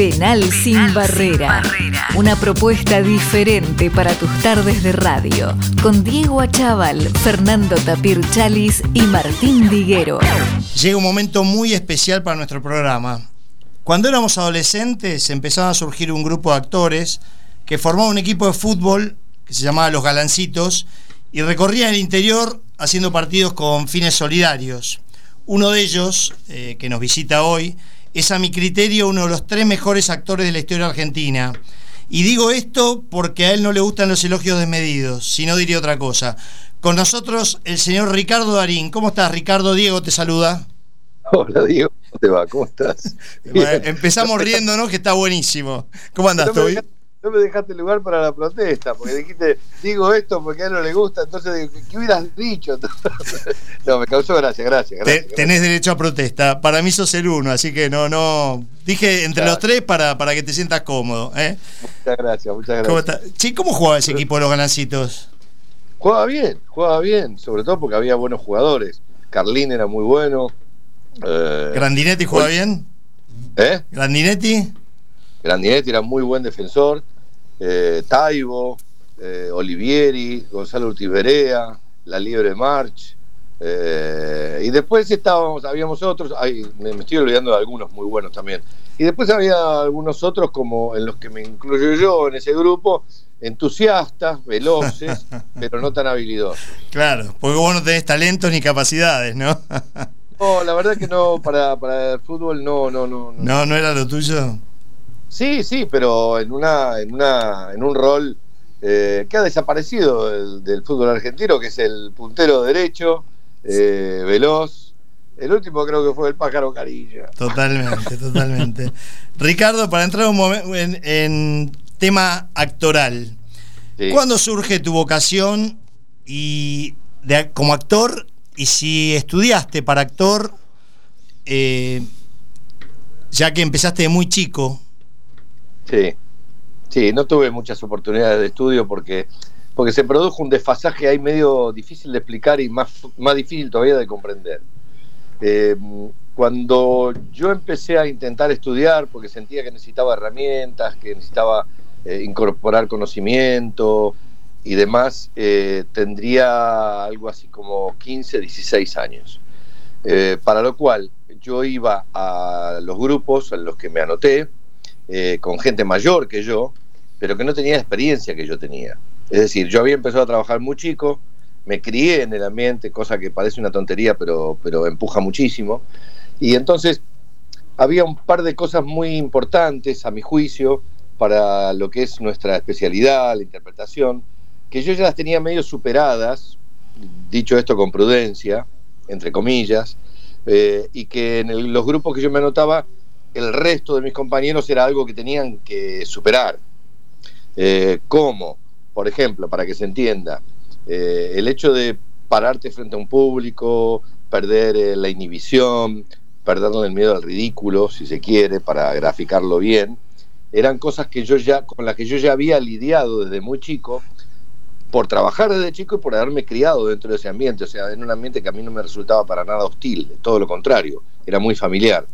Penal, sin, barrera. Una propuesta diferente para tus tardes de radio. Con Diego Achával, Fernando Tapir Chalis y Martín Diguero. Llega un momento muy especial para nuestro programa. Cuando éramos adolescentes empezaba a surgir un grupo de actores que formaba un equipo de fútbol que se llamaba Los Galancitos y recorría el interior haciendo partidos con fines solidarios. Uno de ellos, eh, que nos visita hoy, es a mi criterio uno de los tres mejores actores de la historia argentina. Y digo esto porque a él no le gustan los elogios desmedidos, si no diría otra cosa. Con nosotros el señor Ricardo Darín. ¿Cómo estás, Ricardo? Diego te saluda. Hola, Diego. ¿Cómo te va? ¿Cómo estás? empezamos riéndonos, que está buenísimo. ¿Cómo andas, tú? No me dejaste lugar para la protesta, porque dijiste, digo esto porque a él no le gusta, entonces, ¿qué hubieras dicho? no, me causó gracia, gracias. gracias, tenés derecho a protesta. Para mí sos el uno, así que no, no. Dije entre los tres para, para que te sientas cómodo. ¿eh? Muchas gracias, muchas gracias. ¿Cómo, ¿cómo jugaba ese equipo de los ganancitos? Jugaba bien, jugaba bien, sobre todo porque había buenos jugadores. Carlín era muy bueno. Eh, ¿Grandinetti jugaba bien? ¿Eh? ¿Grandinetti? Grandinetti era muy buen defensor, eh, Taibo, eh, Olivieri, Gonzalo Urtiberea, La Liebre March. Eh, y después estábamos, habíamos otros, me, estoy olvidando de algunos muy buenos también. Y después había algunos otros, como en los que me incluyo yo en ese grupo, entusiastas, veloces, pero no tan habilidosos. Claro, porque vos no tenés talentos ni capacidades, ¿no? no, la verdad que no, para, para el fútbol no, no, no. No, no era lo tuyo. Sí, sí, pero en una, en una, en un rol eh, que ha desaparecido del, fútbol argentino, que es el puntero derecho, eh, veloz. El último creo que fue el pájaro Carilla. Totalmente, totalmente. Ricardo, para entrar un momento en, tema actoral, ¿cuándo surge tu vocación y de, como actor? Y si estudiaste para actor, eh, ya que empezaste de muy chico, Sí, sí, no tuve muchas oportunidades de estudio porque, porque se produjo un desfasaje ahí medio difícil de explicar y más, más difícil todavía de comprender. Eh, cuando yo empecé a intentar estudiar, porque sentía que necesitaba herramientas, que necesitaba eh, incorporar conocimiento y demás, eh, tendría algo así como 15, 16 años. para lo cual yo iba a los grupos en los que me anoté, eh, con gente mayor que yo, pero que no tenía la experiencia que yo tenía. Es decir, yo había empezado a trabajar muy chico, me crié en el ambiente, cosa que parece una tontería, pero, pero empuja muchísimo. Y entonces había un par de cosas muy importantes, a mi juicio, para lo que es nuestra especialidad, la interpretación, que yo ya las tenía medio superadas, dicho esto con prudencia, entre comillas, eh, y que en los grupos que yo me anotaba el resto de mis compañeros era algo que tenían que superar. Eh, ¿Cómo? Por ejemplo, para que se entienda, eh, el hecho de pararte frente a un público, perder eh, la inhibición, perder el miedo al ridículo, si se quiere, para graficarlo bien, eran cosas que yo ya, con las que yo ya había lidiado desde muy chico, por trabajar desde chico y por haberme criado dentro de ese ambiente, o sea, en un ambiente que a mí no me resultaba para nada hostil, todo lo contrario, era muy familiar.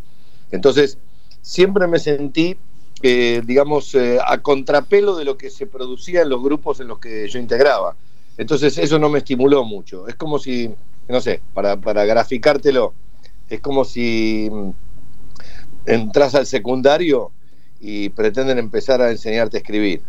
Entonces, siempre me sentí, eh, digamos, eh, a contrapelo de lo que se producía en los grupos en los que yo integraba. Entonces, eso no me estimuló mucho. Es como si, no sé, para, para graficártelo, es como si mm, entras al secundario y pretenden empezar a enseñarte a escribir.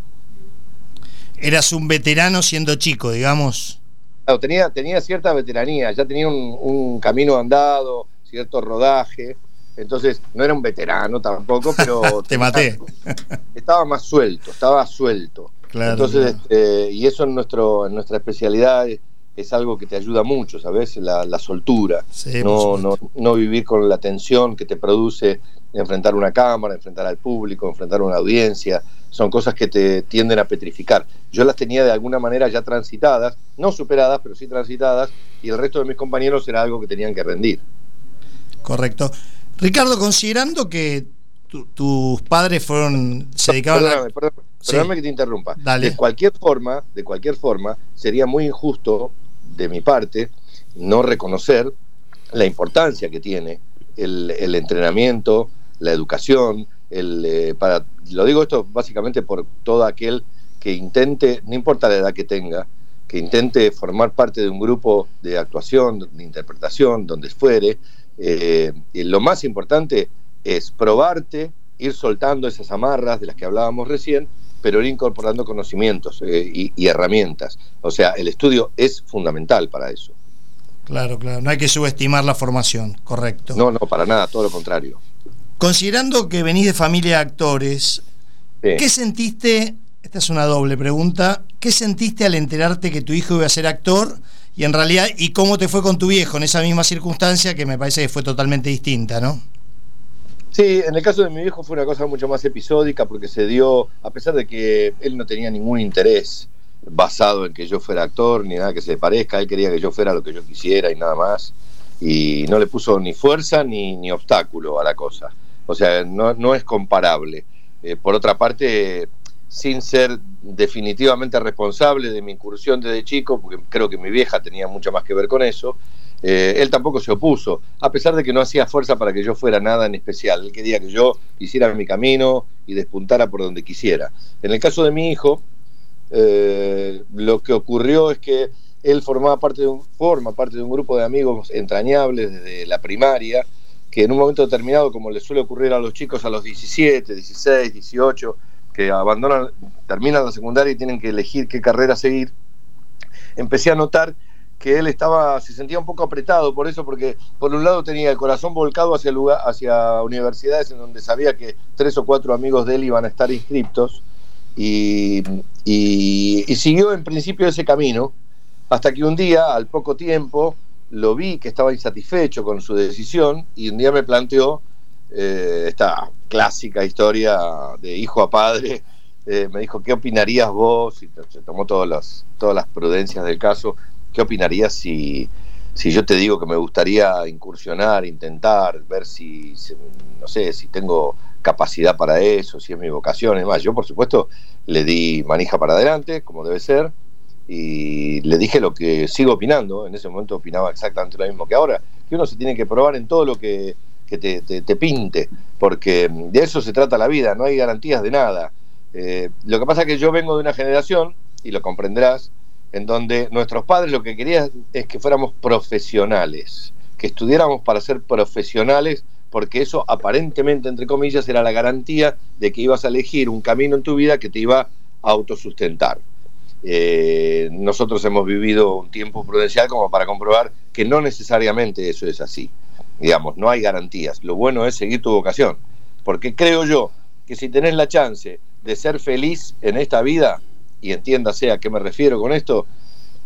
Eras un veterano siendo chico, digamos. Claro, tenía, tenía cierta veteranía, ya tenía un, un camino andado, cierto rodaje, entonces, no era un veterano tampoco, pero. Te maté. Estaba más suelto, estaba suelto. Claro, Entonces, este, y eso en, nuestro, en nuestra especialidad es, algo que te ayuda mucho, ¿sabes? La, soltura. no, no, no vivir con la tensión que te produce enfrentar una cámara, enfrentar al público, enfrentar una audiencia. Son cosas que te tienden a petrificar. Yo las tenía de alguna manera ya transitadas, no superadas, pero sí transitadas, y el resto de mis compañeros era algo que tenían que rendir. Correcto. Ricardo, considerando que tus padres fueron se dedicaban perdóname, perdóname, que te interrumpa. De cualquier forma, de cualquier forma, sería muy injusto de mi parte no reconocer la importancia que tiene el, entrenamiento, la educación, el, eh, para, lo digo esto básicamente por todo aquel que intente, no importa la edad que tenga, que intente formar parte de un grupo de actuación, de interpretación, donde fuere, eh, lo más importante es probarte, ir soltando esas amarras de las que hablábamos recién, pero ir incorporando conocimientos eh, y, herramientas. O sea, el estudio es fundamental para eso. Claro, claro, no hay que subestimar la formación, correcto. No, no, para nada, todo lo contrario. Considerando que venís de familia de actores, ¿qué sentiste? Esta es una doble pregunta. ¿Qué sentiste al enterarte que tu hijo iba a ser actor? Y en realidad, ¿y cómo te fue con tu viejo en esa misma circunstancia que me parece que fue totalmente distinta, ¿no? Sí, en el caso de mi viejo fue una cosa mucho más episódica porque se dio, a pesar de que él no tenía ningún interés basado en que yo fuera actor ni nada que se parezca, él quería que yo fuera lo que yo quisiera y nada más, y no le puso ni fuerza ni, ni obstáculo a la cosa. O sea, no, no es comparable. Eh, por otra parte, sin ser definitivamente responsable de mi incursión desde chico, porque creo que mi vieja tenía mucho más que ver con eso, eh, él tampoco se opuso, a pesar de que no hacía fuerza para que yo fuera nada en especial. Él quería que yo hiciera mi camino y despuntara por donde quisiera. En el caso de mi hijo, eh, lo que ocurrió es que él formaba parte de un, forma parte de un grupo de amigos entrañables desde la primaria, que en un momento determinado, como le suele ocurrir a los chicos a los 17, 16, 18, que abandonan, terminan la secundaria y tienen que elegir qué carrera seguir, empecé a notar que él estaba, se sentía un poco apretado por eso, porque por un lado tenía el corazón volcado hacia, lugar, hacia universidades en donde sabía que tres o cuatro amigos de él iban a estar inscriptos, y, y, siguió en principio ese camino, hasta que un día, al poco tiempo, lo vi que estaba insatisfecho con su decisión, y un día me planteó eh, esta clásica historia de hijo a padre, eh, me dijo, ¿qué opinarías vos? Y se tomó todas las, todas las prudencias del caso ¿Qué opinarías si, si yo te digo que me gustaría incursionar, intentar, ver si, no sé, si tengo capacidad para eso, si es mi vocación? Además, yo por supuesto le di manija para adelante, como debe ser, y le dije lo que sigo opinando, en ese momento opinaba exactamente lo mismo que ahora, que uno se tiene que probar en todo lo que, te, pinte, porque de eso se trata la vida, no hay garantías de nada. Eh, lo que pasa es que yo vengo de una generación, y lo comprenderás, en donde nuestros padres lo que querían es que fuéramos profesionales, que estudiáramos para ser profesionales, porque eso aparentemente, entre comillas, era la garantía de que ibas a elegir un camino en tu vida que te iba a autosustentar. Eh, nosotros hemos vivido un tiempo prudencial como para comprobar que no necesariamente eso es así. Digamos, no hay garantías. Lo bueno es seguir tu vocación. Porque creo yo que si tenés la chance de ser feliz en esta vida, y entiéndase a qué me refiero con esto,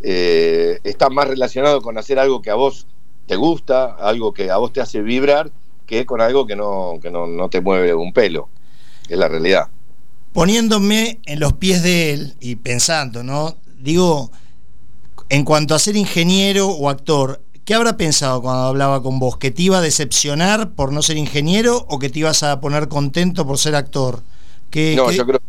eh, está más relacionado con hacer algo que a vos te gusta, algo que a vos te hace vibrar, que con algo que no, que no, no te mueve un pelo. Es la realidad. Poniéndome en los pies de él y pensando, ¿no? Digo, en cuanto a ser ingeniero o actor, ¿qué habrá pensado cuando hablaba con vos? ¿Que te iba a decepcionar por no ser ingeniero o que te ibas a poner contento por ser actor? no, yo creo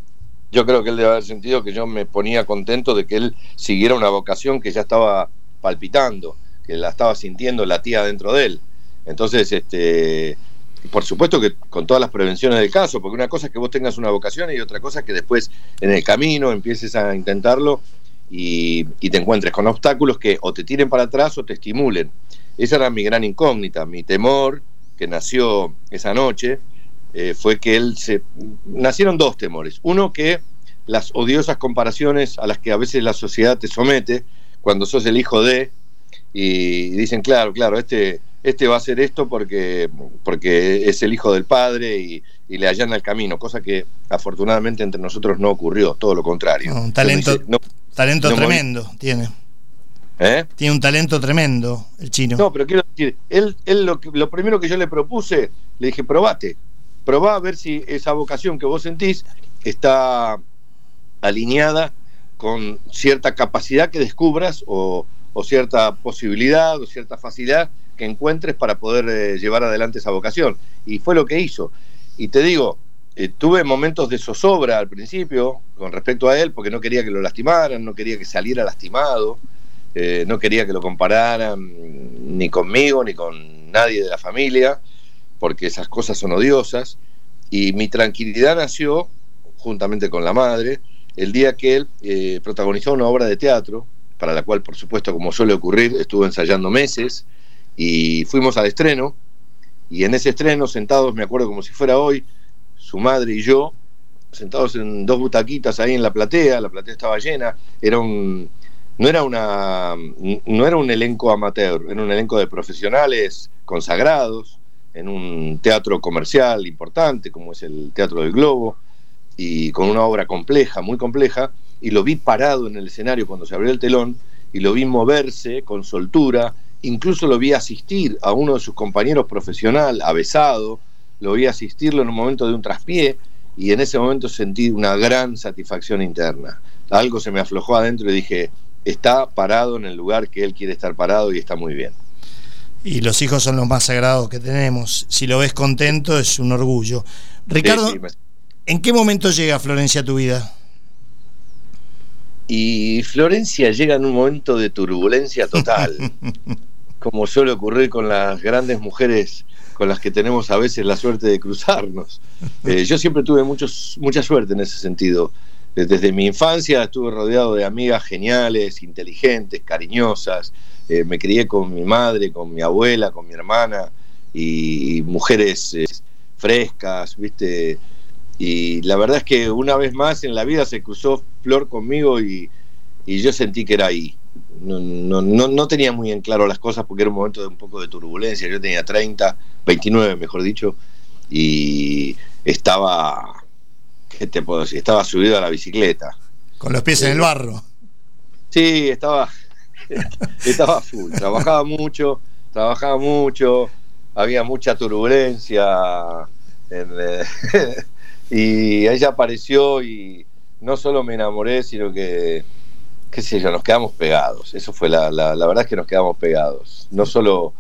yo creo que él debe haber sentido que yo me ponía contento de que él siguiera una vocación que ya estaba palpitando, que la estaba sintiendo la tía dentro de él. Entonces, este, por supuesto que con todas las prevenciones del caso, porque una cosa es que vos tengas una vocación y otra cosa es que después en el camino empieces a intentarlo y, te encuentres con obstáculos que o te tiren para atrás o te estimulen. Esa era mi gran incógnita, mi temor que nació esa noche eh, fue que él se... Nacieron dos temores. Uno, que las odiosas comparaciones a las que a veces la sociedad te somete cuando sos el hijo de, y dicen, claro, claro, este, este va a hacer esto porque, porque es el hijo del padre y, le allana el camino, cosa que afortunadamente entre nosotros no ocurrió, todo lo contrario. un talento, talento tremendo tiene. ¿Eh? Tiene un talento tremendo el chino. No, pero quiero decir, él, él lo, lo primero que yo le propuse, le dije, probate, probá a ver si esa vocación que vos sentís está alineada con cierta capacidad que descubras o, cierta posibilidad o cierta facilidad que encuentres para poder eh, llevar adelante esa vocación. Y fue lo que hizo. Y te digo, eh, tuve momentos de zozobra al principio con respecto a él, porque no quería que lo lastimaran, no quería que saliera lastimado, eh, no quería que lo compararan ni conmigo ni con nadie de la familia porque esas cosas son odiosas. Y mi tranquilidad nació, juntamente con la madre, el día que él protagonizó una obra de teatro, para la cual, por supuesto, como suele ocurrir, estuvo ensayando meses, y fuimos al estreno, y en ese estreno, sentados, me acuerdo como si fuera hoy, su madre y yo, sentados en dos butaquitas ahí en la platea, la platea estaba llena, era un, no era una no era un elenco amateur, era un elenco de profesionales consagrados en un teatro comercial importante como es el Teatro del Globo y con una obra compleja, muy compleja, y lo vi parado en el escenario cuando se abrió el telón y lo vi moverse con soltura, incluso lo vi asistir a uno de sus compañeros profesional, avesado, lo vi asistirlo en un momento de un traspié y en ese momento sentí una gran satisfacción interna. Algo se me aflojó adentro y dije, está parado en el lugar que él quiere estar parado y está muy bien. Y los hijos son los más sagrados que tenemos. Si lo ves contento es un orgullo. Ricardo, ¿en qué momento llega Florencia a tu vida? Y Florencia llega en un momento de turbulencia total, como suele ocurrir con las grandes mujeres con las que tenemos a veces la suerte de cruzarnos. Eh, yo siempre tuve muchos, mucha suerte en ese sentido. Desde mi infancia estuve rodeado de amigas geniales, inteligentes, cariñosas. Eh, me crié con mi madre, con mi abuela, con mi hermana y, mujeres eh, frescas, ¿viste? Y la verdad es que una vez más en la vida se cruzó Flor conmigo y, yo sentí que era ahí. No, no, no, tenía muy en claro las cosas porque era un momento de un poco de turbulencia. Yo tenía 30, 29 mejor dicho, y estaba ¿qué te puedo decir? Estaba subido a la bicicleta. Con los pies en el barro. Sí, estaba, estaba full. Trabajaba mucho, trabajaba mucho, había mucha turbulencia. Eh, y ella apareció y no solo me enamoré, sino que, qué sé yo, nos quedamos pegados. Eso fue la, la, la verdad es que nos quedamos pegados. No solo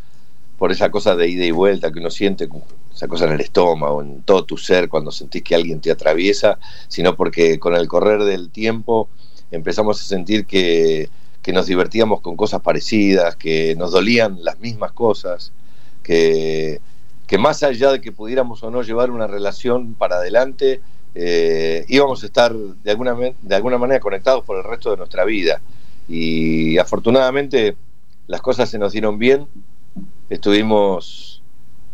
por esa cosa de ida y vuelta que uno siente esa cosa en el estómago, en todo tu ser cuando sentís que alguien te atraviesa, sino porque con el correr del tiempo empezamos a sentir que, nos divertíamos con cosas parecidas, que nos dolían las mismas cosas, que, que más allá de que pudiéramos o no llevar una relación para adelante, eh, íbamos a estar de alguna, de alguna manera conectados por el resto de nuestra vida. Y afortunadamente las cosas se nos dieron bien, estuvimos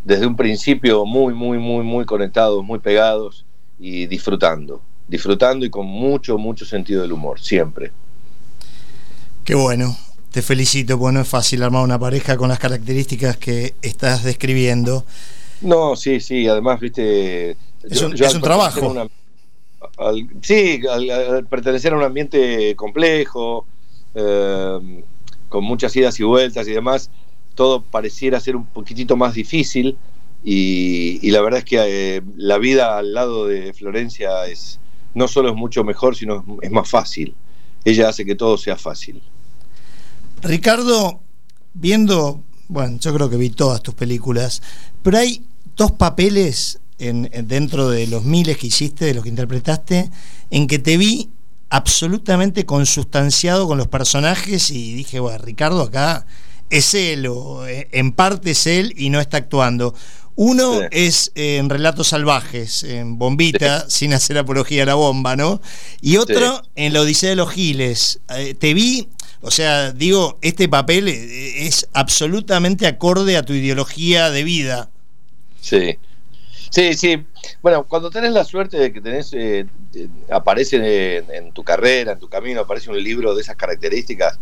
desde un principio muy, muy, muy, muy conectados, muy pegados y disfrutando, disfrutando y con mucho, mucho sentido del humor, siempre. Qué bueno, te felicito, porque no es fácil armar una pareja con las características que estás describiendo. No, sí, sí, además, viste... Es un, es un trabajo. sí, al, pertenecer a un ambiente complejo, eh, con muchas idas y vueltas y demás, todo pareciera ser un poquitito más difícil y, la verdad es que eh, la vida al lado de Florencia es no solo es mucho mejor, sino es más fácil. Ella hace que todo sea fácil. Ricardo, viendo, bueno, yo creo que vi todas tus películas, pero hay dos papeles en, dentro de los miles que hiciste, de los que interpretaste, en que te vi absolutamente consustanciado con los personajes y dije, bueno, Ricardo acá es él, o eh, en parte es él y no está actuando. Uno es eh, en Relatos Salvajes, en Bombita, sin hacer apología a la bomba, ¿no? Y otro en La Odisea de los Giles. Eh, te vi, o sea, digo, este papel es absolutamente acorde a tu ideología de vida. Sí. Sí, sí. Bueno, cuando tenés la suerte de que tenés, aparece en, tu carrera, en tu camino, aparece un libro de esas características,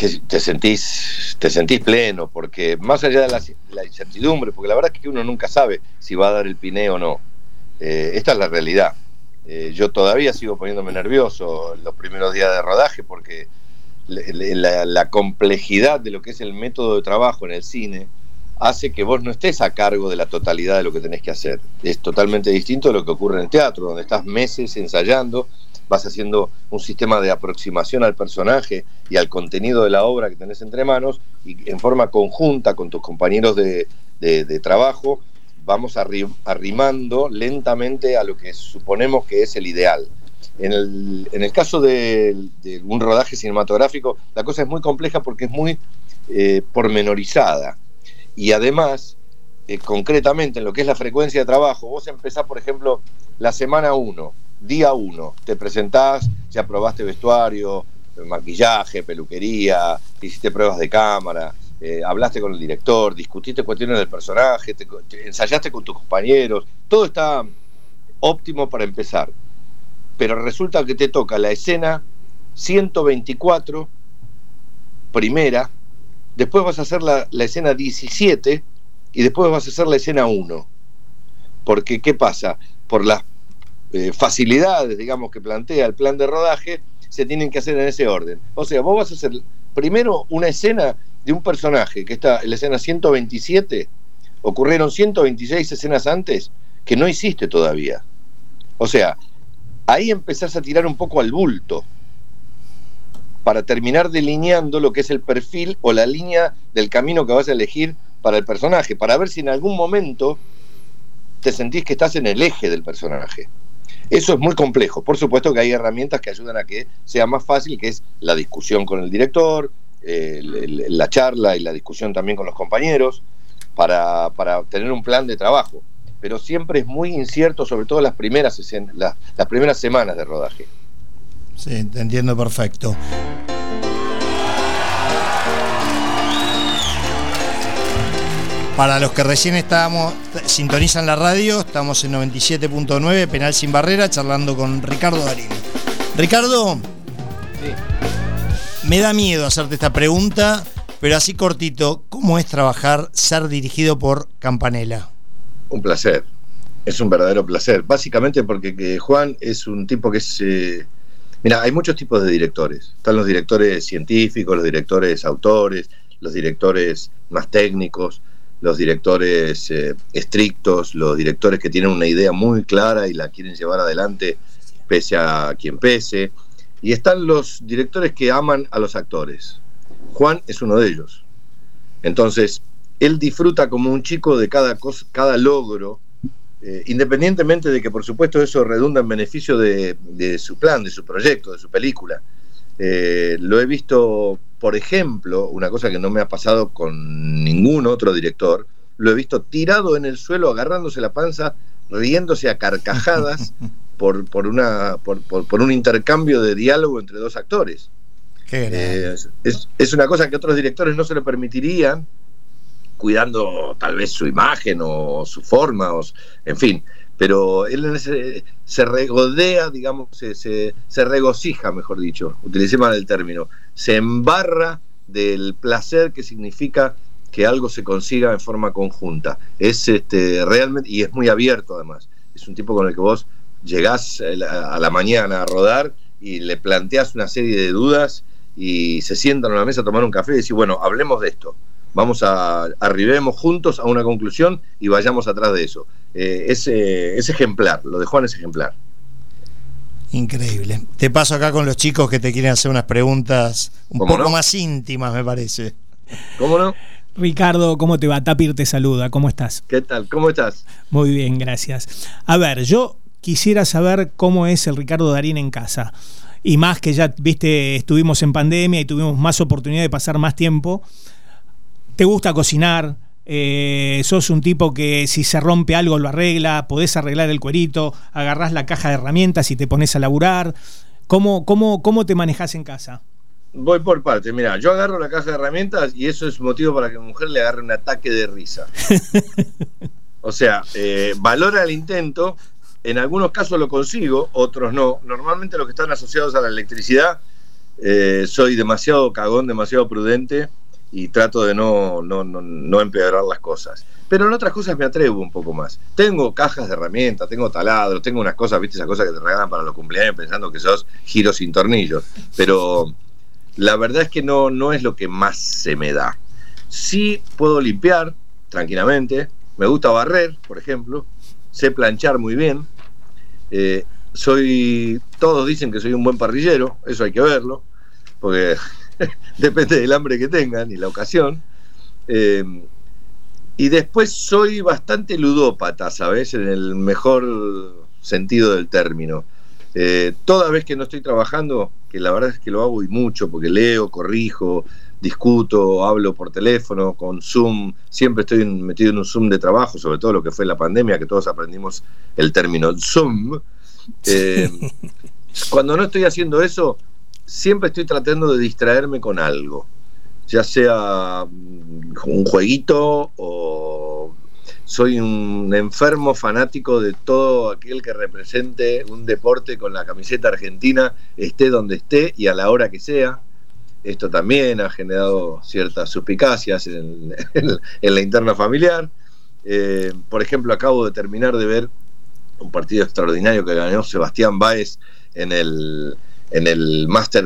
que te sentís, te sentís pleno, porque más allá de la, incertidumbre, porque la verdad es que uno nunca sabe si va a dar el piné o no. Eh, esta es la realidad. Eh, yo todavía sigo poniéndome nervioso los primeros días de rodaje porque la, complejidad de lo que es el método de trabajo en el cine hace que vos no estés a cargo de la totalidad de lo que tenés que hacer. Es totalmente distinto a lo que ocurre en el teatro, donde estás meses ensayando vas haciendo un sistema de aproximación al personaje y al contenido de la obra que tenés entre manos y en forma conjunta con tus compañeros de, trabajo vamos arrimando lentamente a lo que suponemos que es el ideal. En el, caso de, un rodaje cinematográfico, la cosa es muy compleja porque es muy eh, pormenorizada y además eh, concretamente en lo que es la frecuencia de trabajo, vos empezás, por ejemplo, la semana 1, día 1, te presentás, ya probaste vestuario, maquillaje, peluquería, hiciste pruebas de cámara, eh, hablaste con el director, discutiste cuestiones del personaje, ensayaste con tus compañeros, todo está óptimo para empezar. Pero resulta que te toca la escena 124, primera, después vas a hacer la, escena 17 y después vas a hacer la escena 1. Porque, ¿qué pasa? Por las eh, facilidades, digamos, que plantea el plan de rodaje, se tienen que hacer en ese orden. O sea, vos vas a hacer primero una escena de un personaje que está en la escena 127, ocurrieron 126 escenas antes que no hiciste todavía. O sea, ahí empezás a tirar un poco al bulto para terminar delineando lo que es el perfil o la línea del camino que vas a elegir para el personaje, para ver si en algún momento te sentís que estás en el eje del personaje. Eso es muy complejo. Por supuesto que hay herramientas que ayudan a que sea más fácil, que es la discusión con el director, la charla y la discusión también con los compañeros, para, tener un plan de trabajo. Pero siempre es muy incierto, sobre todo las primeras, las, las primeras semanas de rodaje. Sí, te entiendo perfecto. Para los que recién estábamos, sintonizan la radio, estamos en 97.9, Penal Sin Barrera, charlando con Ricardo Darín. Ricardo, me da miedo hacerte esta pregunta, pero así cortito, ¿cómo es trabajar, ser dirigido por Campanella? Un placer, es un verdadero placer, básicamente porque Juan es un tipo que es... Eh, mira, hay muchos tipos de directores, están los directores científicos, los directores autores, los directores más técnicos, los directores eh, estrictos, los directores que tienen una idea muy clara y la quieren llevar adelante pese a quien pese. Y están los directores que aman a los actores. Juan es uno de ellos. Entonces, él disfruta como un chico de cada, cosa, cada logro, eh, independientemente de que por supuesto eso redunda en beneficio de, su plan, de su proyecto, de su película. Eh, lo he visto por ejemplo, una cosa que no me ha pasado con ningún otro director, lo he visto tirado en el suelo, agarrándose la panza, riéndose a carcajadas por, por, una, por, un intercambio de diálogo entre dos actores. Eh, es, es, una cosa que otros directores no se lo permitirían, cuidando tal vez su imagen o su forma, o, en fin pero él se, regodea, digamos, se, regocija, mejor dicho, utilicé mal el término, se embarra del placer que significa que algo se consiga en forma conjunta. Es este, realmente, y es muy abierto además, es un tipo con el que vos llegás a la mañana a rodar y le planteás una serie de dudas y se sientan a la mesa a tomar un café y decís, bueno, hablemos de esto vamos a arribemos juntos a una conclusión y vayamos atrás de eso. Eh, es, ejemplar, lo de Juan es ejemplar. Increíble. Te paso acá con los chicos que te quieren hacer unas preguntas un poco más íntimas, me parece. ¿Cómo no? Ricardo, ¿cómo te va? Tapir te saluda, ¿cómo estás? ¿Qué tal? ¿Cómo estás? Muy bien, gracias. A ver, yo quisiera saber cómo es el Ricardo Darín en casa. Y más que ya, viste, estuvimos en pandemia y tuvimos más oportunidad de pasar más tiempo te gusta cocinar, eh, sos un tipo que si se rompe algo lo arregla, podés arreglar el cuerito, agarrás la caja de herramientas y te pones a laburar. ¿Cómo, cómo, cómo te manejas en casa? Voy por parte, mira, yo agarro la caja de herramientas y eso es motivo para que mi mujer le agarre un ataque de risa. o sea, eh, valora el intento, en algunos casos lo consigo, otros no. Normalmente los que están asociados a la electricidad, eh, soy demasiado cagón, demasiado prudente y trato de no, no, no, empeorar las cosas. Pero en otras cosas me atrevo un poco más. Tengo cajas de herramientas, tengo taladros, tengo unas cosas, viste, esas cosas que te regalan para los cumpleaños pensando que sos giros sin tornillos. Pero la verdad es que no, no es lo que más se me da. Sí puedo limpiar tranquilamente, me gusta barrer, por ejemplo, sé planchar muy bien. Eh, soy, todos dicen que soy un buen parrillero, eso hay que verlo, porque depende del hambre que tengan y la ocasión. Eh, y después soy bastante ludópata, ¿sabes? En el mejor sentido del término. Eh, toda vez que no estoy trabajando, que la verdad es que lo hago y mucho, porque leo, corrijo, discuto, hablo por teléfono, con Zoom, siempre estoy metido en un Zoom de trabajo, sobre todo lo que fue la pandemia, que todos aprendimos el término Zoom. Eh, cuando no estoy haciendo eso, siempre estoy tratando de distraerme con algo, ya sea mm, un jueguito o soy un enfermo fanático de todo aquel que represente un deporte con la camiseta argentina, esté donde esté y a la hora que sea. Esto también ha generado ciertas suspicacias en, la interna familiar. Eh, por ejemplo, acabo de terminar de ver un partido extraordinario que ganó Sebastián Báez en el, en el máster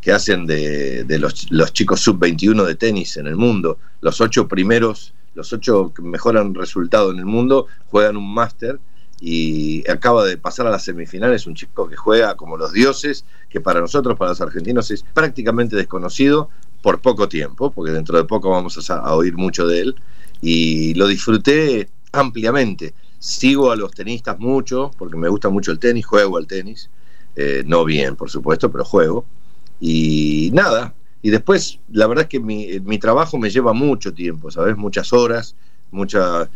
que hacen de, los, chicos sub-21 de tenis en el mundo. Los ocho primeros los ocho que mejoran resultado en el mundo juegan un máster y acaba de pasar a las semifinales un chico que juega como los dioses, que para nosotros, para los argentinos, es prácticamente desconocido por poco tiempo, porque dentro de poco vamos a, oír mucho de él, y lo disfruté ampliamente. Sigo a los tenistas mucho, porque me gusta mucho el tenis, juego al tenis, eh, no bien, por supuesto, pero juego. Y nada, y después, la verdad es que mi, mi trabajo me lleva mucho tiempo, ¿sabes? Muchas horas, muchas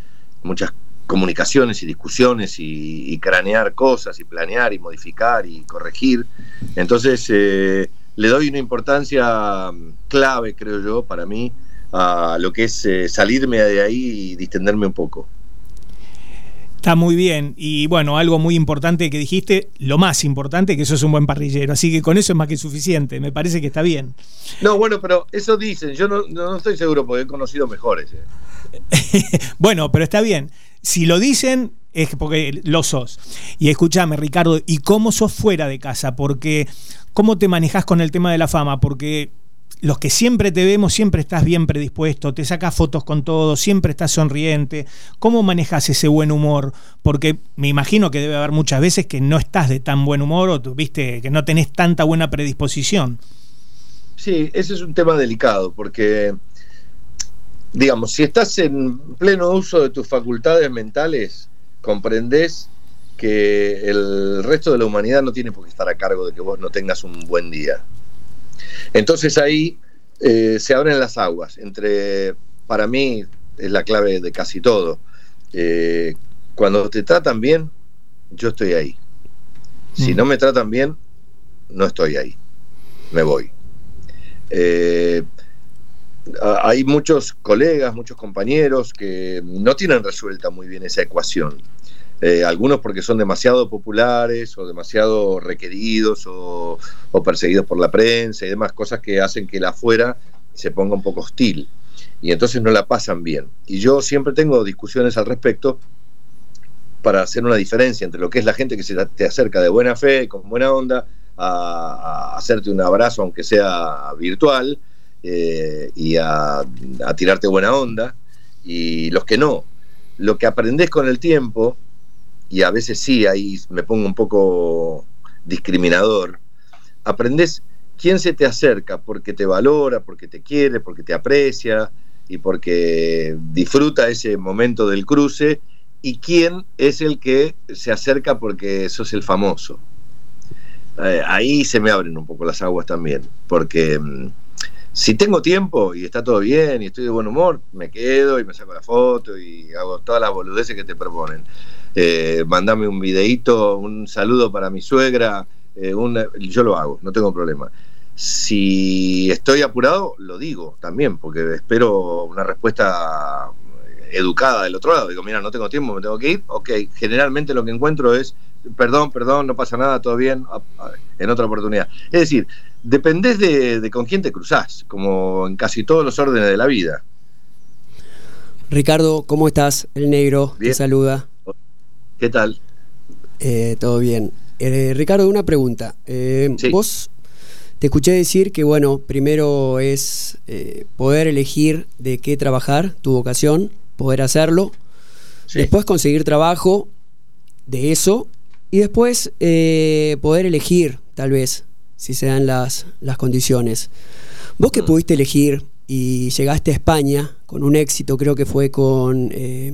muchas comunicaciones y discusiones y, cranear cosas y planear y modificar y corregir. Entonces, eh, le doy una importancia clave, creo yo, para mí, a lo que es eh, salirme de ahí y distenderme un poco. Está muy bien. Y bueno, algo muy importante que dijiste, lo más importante, que eso es un buen parrillero. Así que con eso es más que suficiente. Me parece que está bien. No, bueno, pero eso dicen. Yo no, estoy seguro porque he conocido mejores. Eh. bueno, pero está bien. Si lo dicen, es porque lo sos. Y escúchame, Ricardo, ¿y cómo sos fuera de casa? Porque, ¿cómo te manejas con el tema de la fama? Porque los que siempre te vemos, siempre estás bien predispuesto, te sacas fotos con todo, siempre estás sonriente. ¿Cómo manejas ese buen humor? Porque me imagino que debe haber muchas veces que no estás de tan buen humor o viste que no tenés tanta buena predisposición. Sí, ese es un tema delicado porque, digamos, si estás en pleno uso de tus facultades mentales, comprendés que el resto de la humanidad no tiene por qué estar a cargo de que vos no tengas un buen día. Entonces ahí eh, se abren las aguas. Entre, para mí, es la clave de casi todo. Eh, cuando te tratan bien, yo estoy ahí. Si mm. no me tratan bien, no estoy ahí. Me voy. Eh, hay muchos colegas, muchos compañeros que no tienen resuelta muy bien esa ecuación. Eh, algunos porque son demasiado populares o demasiado requeridos o, perseguidos por la prensa y demás, cosas que hacen que la afuera se ponga un poco hostil y entonces no la pasan bien. Y yo siempre tengo discusiones al respecto para hacer una diferencia entre lo que es la gente que se te acerca de buena fe, con buena onda, a, hacerte un abrazo, aunque sea virtual, eh, y a, tirarte buena onda, y los que no. Lo que aprendes con el tiempo y a veces sí, ahí me pongo un poco discriminador, aprendes quién se te acerca porque te valora, porque te quiere, porque te aprecia y porque disfruta ese momento del cruce y quién es el que se acerca porque sos el famoso. Eh, ahí se me abren un poco las aguas también, porque mm, si tengo tiempo y está todo bien y estoy de buen humor, me quedo y me saco la foto y hago todas las boludeces que te proponen eh, mandame un videíto, un saludo para mi suegra, eh, yo lo hago, no tengo problema. Si estoy apurado, lo digo también, porque espero una respuesta educada del otro lado. Digo, mira, no tengo tiempo, me tengo que ir. Ok, generalmente lo que encuentro es, perdón, perdón, no pasa nada, todo bien, en otra oportunidad. Es decir, dependés de, con quién te cruzás, como en casi todos los órdenes de la vida. Ricardo, ¿cómo estás? El negro te saluda. ¿Qué tal? Eh, todo bien. Eh, Ricardo, una pregunta. Eh, vos te escuché decir que, bueno, primero es poder elegir de qué trabajar, tu vocación, poder hacerlo. Después conseguir trabajo de eso. Y después poder elegir, tal vez, si se dan las, las condiciones. Vos que pudiste elegir y llegaste a España con un éxito, creo que fue con eh,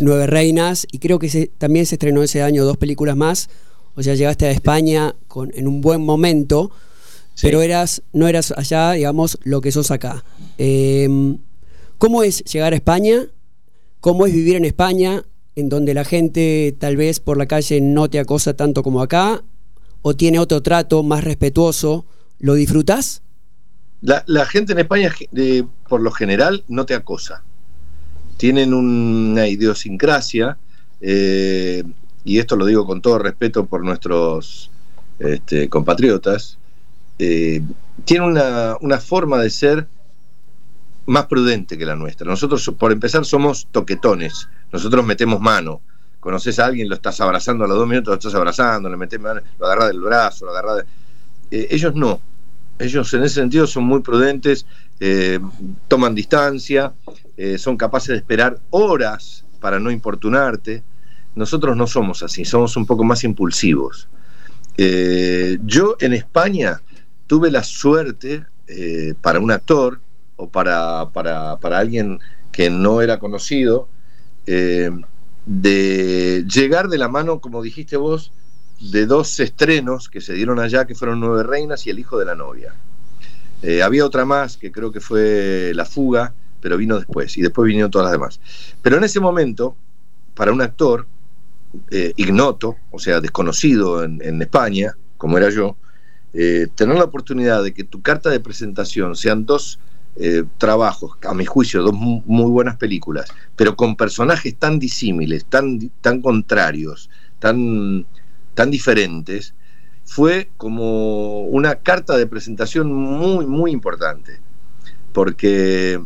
Nueve, Reinas. y creo que también se estrenó ese año dos películas más, o sea, llegaste a España con, en un buen momento. pero eras, no eras allá, digamos, lo que sos acá. ¿Cómo es llegar a España? ¿Cómo es vivir en España, en donde la gente tal vez por la calle no te acosa tanto como acá? ¿O tiene otro trato más respetuoso? ¿Lo disfrutas? La, gente en España, por lo general, no te acosa. Tienen una idiosincrasia, eh, y esto lo digo con todo respeto por nuestros este, compatriotas, eh, tiene una, forma de ser más prudente que la nuestra. Nosotros, por empezar, somos toquetones. Nosotros metemos mano. Conoces a alguien, lo estás abrazando a los dos minutos, lo estás abrazando, le metes mano, lo agarras del brazo, lo agarras de... Eh, ellos no. Ellos en ese sentido son muy prudentes, eh, toman distancia, son capaces de esperar horas para no importunarte. Nosotros no somos así, somos un poco más impulsivos. yo en España tuve la suerte eh, para un actor o para, para, alguien que no era conocido, eh, de llegar de la mano, como dijiste vos, de dos estrenos que se dieron allá, que fueron Nueve Reinas y El Hijo de la Novia. Eh, había otra más que creo que fue La Fuga, pero vino después, y después vinieron todas las demás. Pero en ese momento, para un actor ignoto, o sea, desconocido en España, como era yo, eh, tener la oportunidad de que tu carta de presentación sean dos eh, trabajos, a mi juicio, dos muy buenas películas, pero con personajes tan disímiles, tan, tan contrarios, tan, tan diferentes, fue como una carta de presentación muy, muy importante. Porque,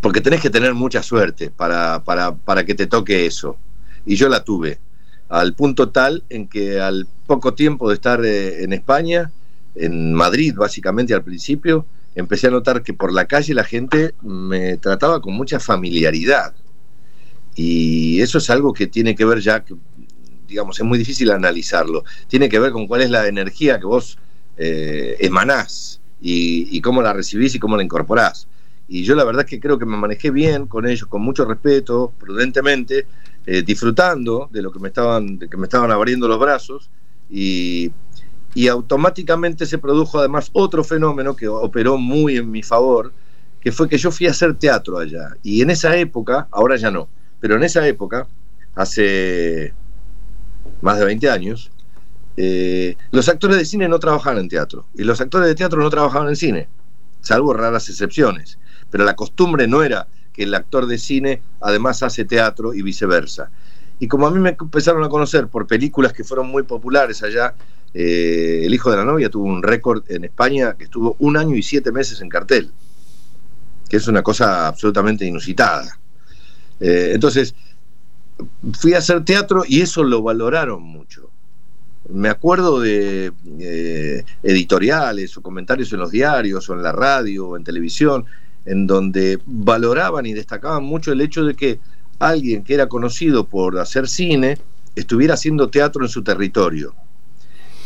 porque tenés que tener mucha suerte para, para, para que te toque eso. Y yo la tuve al punto tal en que al poco tiempo de estar eh, en España, en Madrid básicamente al principio, empecé a notar que por la calle la gente me trataba con mucha familiaridad. Y eso es algo que tiene que ver ya, digamos, es muy difícil analizarlo. Tiene que ver con cuál es la energía que vos eh, emanás y, y, cómo la recibís y cómo la incorporás. Y yo la verdad es que creo que me manejé bien con ellos, con mucho respeto, prudentemente, eh, disfrutando de lo que me estaban, de que me estaban abriendo los brazos y, automáticamente se produjo además otro fenómeno que operó muy en mi favor, que fue que yo fui a hacer teatro allá. Y en esa época, ahora ya no, pero en esa época, hace más de 20 años, eh, los actores de cine no trabajaban en teatro y los actores de teatro no trabajaban en cine, salvo raras excepciones. Pero la costumbre no era que el actor de cine además hace teatro y viceversa. Y como a mí me empezaron a conocer por películas que fueron muy populares allá, eh, El hijo de la novia tuvo un récord en España que estuvo un año y siete meses en cartel, que es una cosa absolutamente inusitada. Eh, entonces, fui a hacer teatro y eso lo valoraron mucho. Me acuerdo de eh, editoriales o comentarios en los diarios o en la radio o en televisión en donde valoraban y destacaban mucho el hecho de que alguien que era conocido por hacer cine estuviera haciendo teatro en su territorio.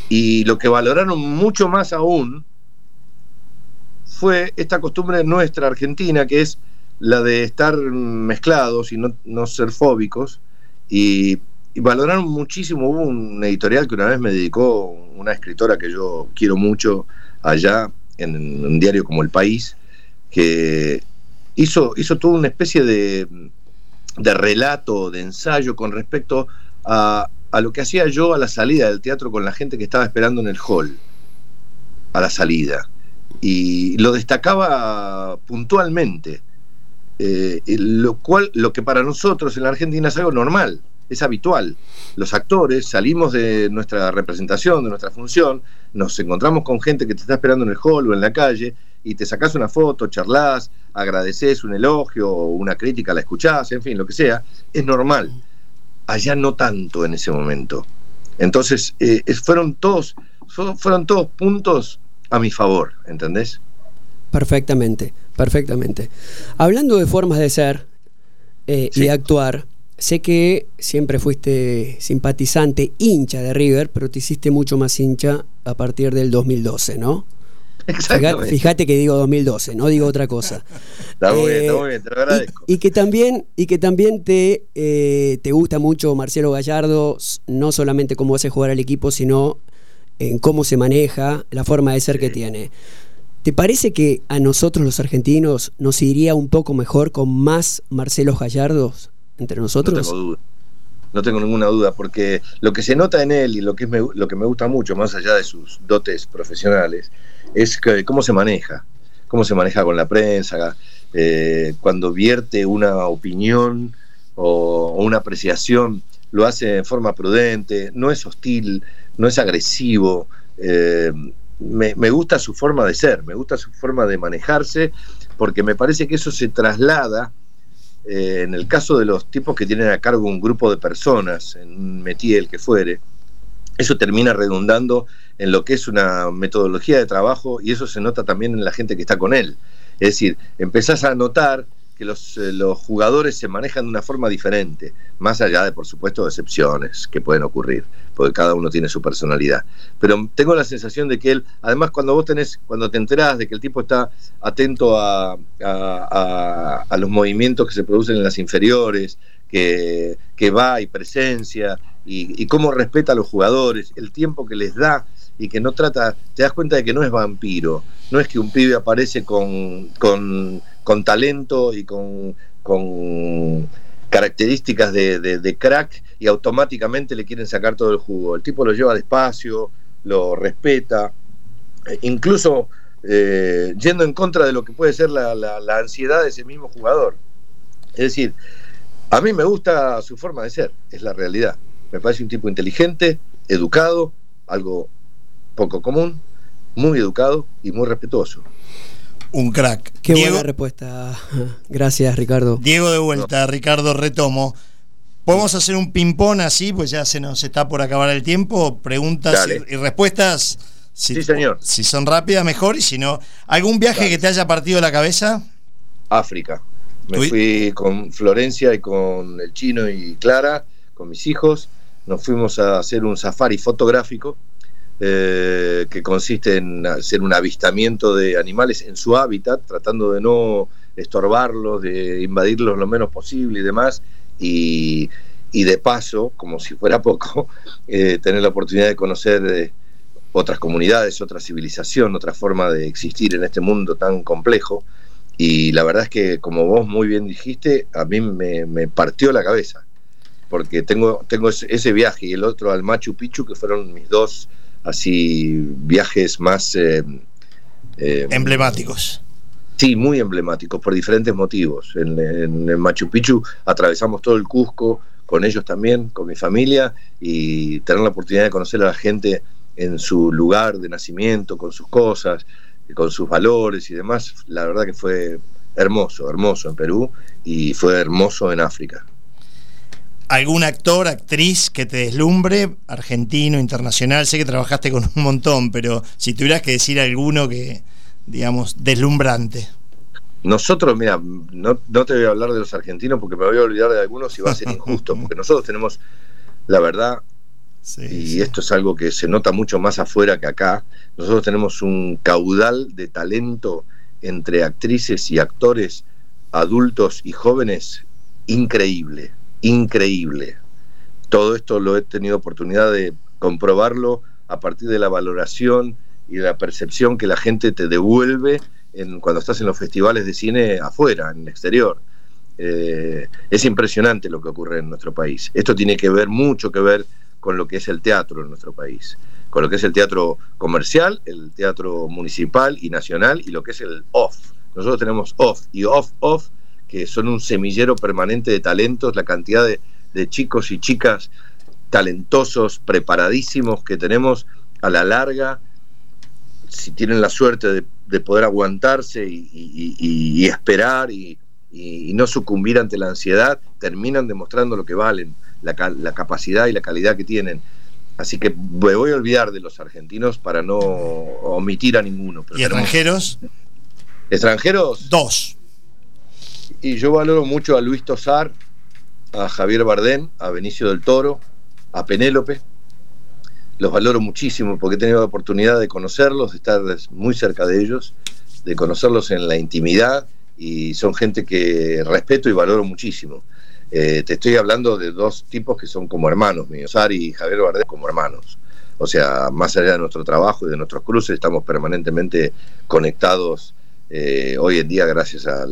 Y lo que valoraron mucho más aún fue esta costumbre nuestra argentina, que es la de estar mezclados y no, ser fóbicos. Y, y, valoraron muchísimo. Hubo un editorial que una vez me dedicó una escritora que yo quiero mucho allá en un diario como El País, que hizo, hizo toda una especie de, de relato, de ensayo con respecto a, a, lo que hacía yo a la salida del teatro con la gente que estaba esperando en el hall, a la salida. Y lo destacaba puntualmente, eh, lo cual, lo que para nosotros en la Argentina es algo normal, es habitual. Los actores salimos de nuestra representación, de nuestra función, nos encontramos con gente que te está esperando en el hall o en la calle y te sacás una foto, charlas, agradeces un elogio o una crítica, la escuchás, en fin, lo que sea, es normal. Allá no tanto en ese momento. Entonces, eh, fueron, todos, fueron todos puntos a mi favor, ¿entendés? Perfectamente, perfectamente. Hablando de formas de ser eh, y de actuar, sé que siempre fuiste simpatizante, hincha de River, pero te hiciste mucho más hincha a partir del 2012, ¿no? Fíjate, que digo 2012, no digo otra cosa. está muy bien, está muy bien, te lo agradezco. Y, que también, y que también te, eh, te gusta mucho Marcelo Gallardo, no solamente cómo hace jugar al equipo, sino en cómo se maneja, la forma de ser que tiene. ¿Te parece que a nosotros los argentinos nos iría un poco mejor con más Marcelo Gallardos entre nosotros? No tengo duda. No tengo ninguna duda, porque lo que se nota en él y lo que, es lo que me gusta mucho, más allá de sus dotes profesionales, es que, cómo se maneja, cómo se maneja con la prensa, eh, cuando vierte una opinión o, una apreciación, lo hace de forma prudente, no es hostil, no es agresivo. Eh, me, gusta su forma de ser, me gusta su forma de manejarse, porque me parece que eso se traslada eh, en el caso de los tipos que tienen a cargo un grupo de personas, en un el que fuere, eso termina redundando en lo que es una metodología de trabajo y eso se nota también en la gente que está con él. Es decir, empezás a notar que los, eh, los, jugadores se manejan de una forma diferente, más allá de, por supuesto, excepciones que pueden ocurrir, porque cada uno tiene su personalidad. Pero tengo la sensación de que él, además, cuando vos tenés, cuando te enterás de que el tipo está atento a, a, los movimientos que se producen en las inferiores, que, que va y presencia, y, cómo respeta a los jugadores, el tiempo que les da y que no trata, te das cuenta de que no es vampiro, no es que un pibe aparece con, talento y con, con características de, crack y automáticamente le quieren sacar todo el jugo. El tipo lo lleva despacio, lo respeta, e incluso eh, yendo en contra de lo que puede ser la, la ansiedad de ese mismo jugador. Es decir, a mí me gusta su forma de ser, es la realidad. Me parece un tipo inteligente, educado, algo poco común, muy educado y muy respetuoso. Un crack. Qué buena respuesta. Gracias, Ricardo. Diego de vuelta, Ricardo retomo. ¿Podemos hacer un ping-pong así? Pues ya se nos está por acabar el tiempo. Preguntas y, respuestas. Si, sí, señor. Si son rápidas, mejor. Y si no, ¿algún viaje que te haya partido la cabeza? África. Me fui con Florencia y con el chino y Clara, con mis hijos. Nos fuimos a hacer un safari fotográfico eh, que consiste en hacer un avistamiento de animales en su hábitat, tratando de no estorbarlos, de invadirlos lo menos posible y demás, y, de paso, como si fuera poco, eh, tener la oportunidad de conocer eh, otras comunidades, otra civilización, otra forma de existir en este mundo tan complejo. Y la verdad es que, como vos muy bien dijiste, a mí me, me partió la cabeza, porque tengo, tengo ese viaje y el otro al Machu Picchu, que fueron mis dos así viajes más... Eh, eh, emblemáticos. Sí, muy emblemáticos, por diferentes motivos. En, en, Machu Picchu atravesamos todo el Cusco, con ellos también, con mi familia, y tener la oportunidad de conocer a la gente en su lugar de nacimiento, con sus cosas, con sus valores y demás, la verdad que fue hermoso, hermoso en Perú y fue hermoso en África algún actor, actriz que te deslumbre, argentino, internacional, sé que trabajaste con un montón, pero si tuvieras que decir alguno que, digamos, deslumbrante. Nosotros, mira, no, te voy a hablar de los argentinos porque me voy a olvidar de algunos y va a ser injusto, porque nosotros tenemos, la verdad, y esto es algo que se nota mucho más afuera que acá, nosotros tenemos un caudal de talento entre actrices y actores adultos y jóvenes increíble increíble. Todo esto lo he tenido oportunidad de comprobarlo a partir de la valoración y la percepción que la gente te devuelve cuando estás en los festivales de cine afuera, en el exterior. Eh, es impresionante lo que ocurre en nuestro país. Esto tiene que ver mucho que ver con lo que es el teatro en nuestro país, con lo que es el teatro comercial, el teatro municipal y nacional y lo que es el off. Nosotros tenemos off y off, off que son un semillero permanente de talentos, la cantidad de, chicos y chicas talentosos, preparadísimos que tenemos a la larga, si tienen la suerte de, poder aguantarse y, esperar y, no sucumbir ante la ansiedad, terminan demostrando lo que valen, la, capacidad y la calidad que tienen. Así que me voy a olvidar de los argentinos para no omitir a ninguno. ¿Y extranjeros? ¿Extranjeros? Dos y yo valoro mucho a Luis Tosar, a Javier Bardén, a Benicio del Toro, a Penélope. Los valoro muchísimo porque he tenido la oportunidad de conocerlos, de estar muy cerca de ellos, de conocerlos en la intimidad y son gente que respeto y valoro muchísimo. Eh, te estoy hablando de dos tipos que son como hermanos míos, Tosar y Javier Bardén como hermanos, O sea, más allá de nuestro trabajo y de nuestros cruces, estamos permanentemente conectados eh, hoy en día, gracias a,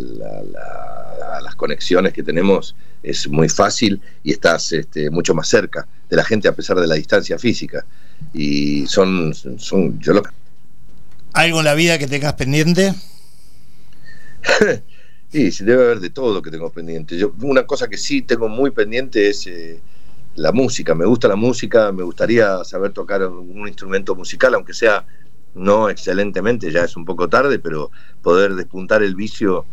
las conexiones que tenemos, es muy fácil y estás este, mucho más cerca de la gente a pesar de la distancia física. Y son, son yo lo... ¿Algo en la vida que tengas pendiente? sí, sí, debe haber de todo que tengo pendiente. Yo, una cosa que sí tengo muy pendiente es eh, la música. Me gusta la música, me gustaría saber tocar un instrumento musical, aunque sea no excelentemente, ya es un poco tarde, pero poder despuntar el vicio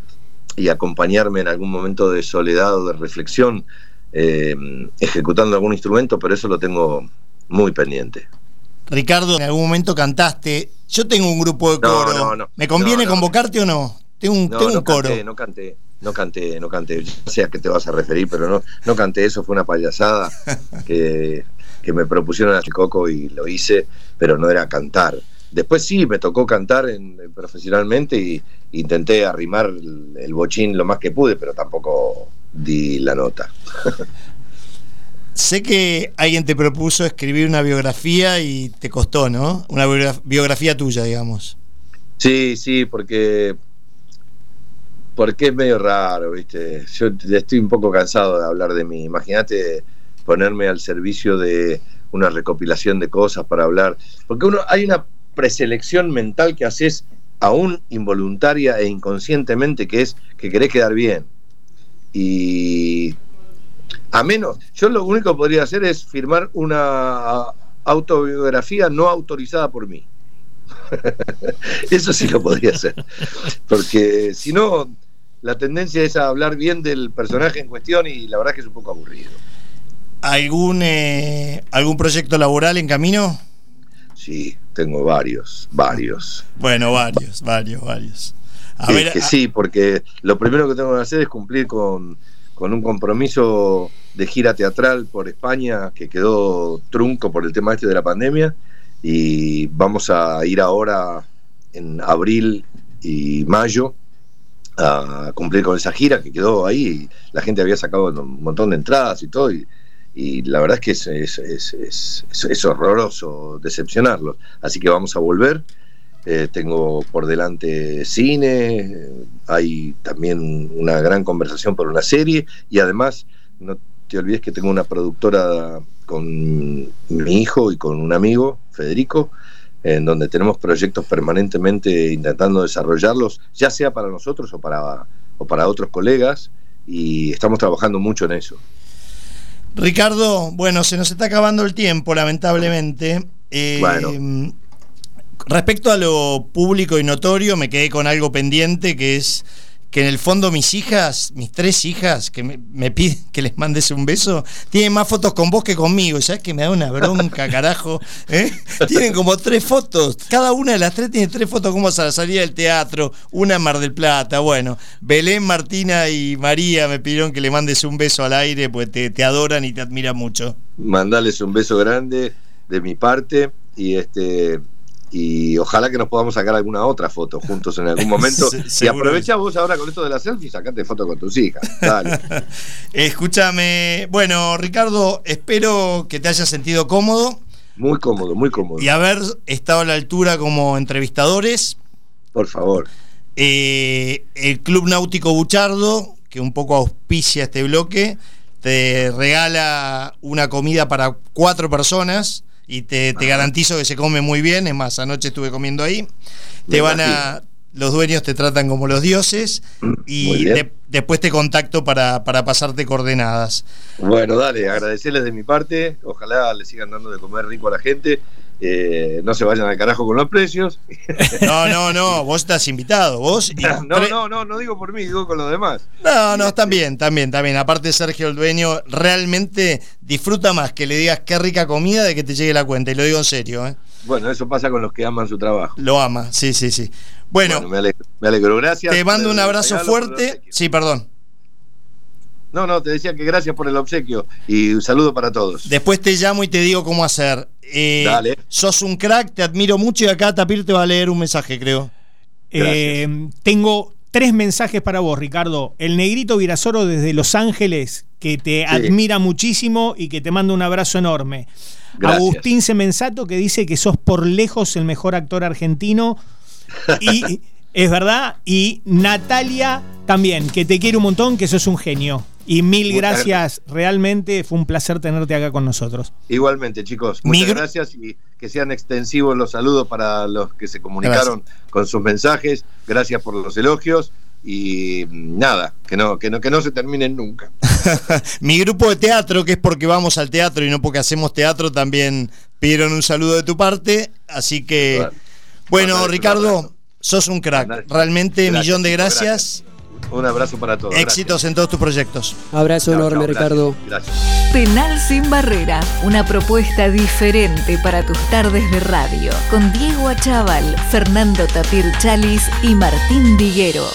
y acompañarme en algún momento de soledad o de reflexión eh, ejecutando algún instrumento, pero eso lo tengo muy pendiente. Ricardo, en algún momento cantaste. Yo tengo un grupo de coro. ¿Me conviene convocarte o no? Tengo un, tengo un coro. no canté, no canté, no canté. No sé a qué te vas a referir, pero no, no canté. Eso fue una payasada que, que me propusieron a Coco y lo hice, pero no era cantar. Después sí, me tocó cantar en, profesionalmente y intenté arrimar el, bochín lo más que pude, pero tampoco di la nota. sé que alguien te propuso escribir una biografía y te costó, ¿no? Una biografía tuya, digamos. Sí, sí, porque porque es medio raro, ¿viste? Yo estoy un poco cansado de hablar de mí. Imagínate ponerme al servicio de una recopilación de cosas para hablar, porque uno hay una preselección mental que haces aún involuntaria e inconscientemente, que es que querés quedar bien. Y a menos, yo lo único que podría hacer es firmar una autobiografía no autorizada por mí. Eso sí lo podría hacer. Porque si no, la tendencia es a hablar bien del personaje en cuestión y la verdad que es un poco aburrido. ¿Algún, eh, ¿algún proyecto laboral en camino? Sí, tengo varios, varios. Bueno, varios, varios, varios. A ver, que sí, porque lo primero que tengo que hacer es cumplir con, un compromiso de gira teatral por España que quedó trunco por el tema este de la pandemia y vamos a ir ahora en abril y mayo a cumplir con esa gira que quedó ahí. La gente había sacado un montón de entradas y todo y y la verdad es que es, es, es, es horroroso decepcionarlos. Así que vamos a volver. Eh, tengo por delante cine, hay también una gran conversación por una serie y además no te olvides que tengo una productora con mi hijo y con un amigo, Federico, en donde tenemos proyectos permanentemente intentando desarrollarlos, ya sea para nosotros o para, o para otros colegas, y estamos trabajando mucho en eso. Ricardo, bueno, se nos está acabando el tiempo, lamentablemente. Eh, respecto a lo público y notorio, me quedé con algo pendiente que es que en el fondo mis hijas, mis tres hijas, que me, piden que les mandes un beso, tienen más fotos con vos que conmigo. ¿Sabes que me da una bronca, carajo? ¿Eh? Tienen como tres fotos. Cada una de las tres tiene tres fotos como a salida del teatro. Una en Mar del Plata. Bueno, Belén, Martina y María me pidieron que le mandes un beso al aire, pues te, te adoran y te admiran mucho. Mandales un beso grande de mi parte y este y ojalá que nos podamos sacar alguna otra foto juntos en algún momento. y aprovecha vos ahora con esto de la selfie, sacate foto con tus hijas. Dale. Escúchame, bueno, Ricardo, espero que te hayas sentido cómodo. Muy cómodo, muy cómodo. Y haber estado a la altura como entrevistadores. Por favor. Eh, el Club Náutico Buchardo, que un poco auspicia este bloque, te regala una comida para cuatro personas y te, garantizo que se come muy bien. Es más, anoche estuve comiendo ahí. te van a. Los dueños te tratan como los dioses y después te contacto para, para pasarte coordenadas. Bueno, dale, agradecerles de mi parte. Ojalá le sigan dando de comer rico a la gente eh, no se vayan al carajo con los precios. No, no, no, vos estás invitado, vos. no, no, no, no digo por mí, digo con los demás. No, no, también, también, también. Aparte, Sergio, el dueño, realmente disfruta más que le digas qué rica comida de que te llegue la cuenta, y lo digo en serio. ¿eh? Bueno, eso pasa con los que aman su trabajo. Lo ama, sí, sí, sí. Bueno, me, alegro, gracias. Te mando un abrazo fuerte. Sí, perdón. No, no, te decía que gracias por el obsequio y un saludo para todos. Después te llamo y te digo cómo hacer. Eh, Dale. Sos un crack, te admiro mucho y acá Tapir te va a leer un mensaje, creo. Eh, tengo tres mensajes para vos, Ricardo. El negrito Virasoro desde Los Ángeles, que te admira muchísimo y que te manda un abrazo enorme. Agustín Semensato, que dice que sos por lejos el mejor actor argentino. Y es verdad. Y Natalia también, que te quiere un montón, que sos un genio. Y mil gracias, realmente fue un placer tenerte acá con nosotros. Igualmente, chicos, muchas gracias y que sean extensivos los saludos para los que se comunicaron con sus mensajes. Gracias por los elogios y nada, que no, que no, que no se terminen nunca. Mi grupo de teatro, que es porque vamos al teatro y no porque hacemos teatro, también pidieron un saludo de tu parte. Así que, bueno, Ricardo, sos un crack. Realmente, millón de gracias. Un abrazo para todos. Éxitos en todos tus proyectos. Abrazo enorme, Ricardo. Gracias. Penal sin barrera, una propuesta diferente para tus tardes de radio, con Diego Achával, Fernando Tapir Chalis y Martín Diguero.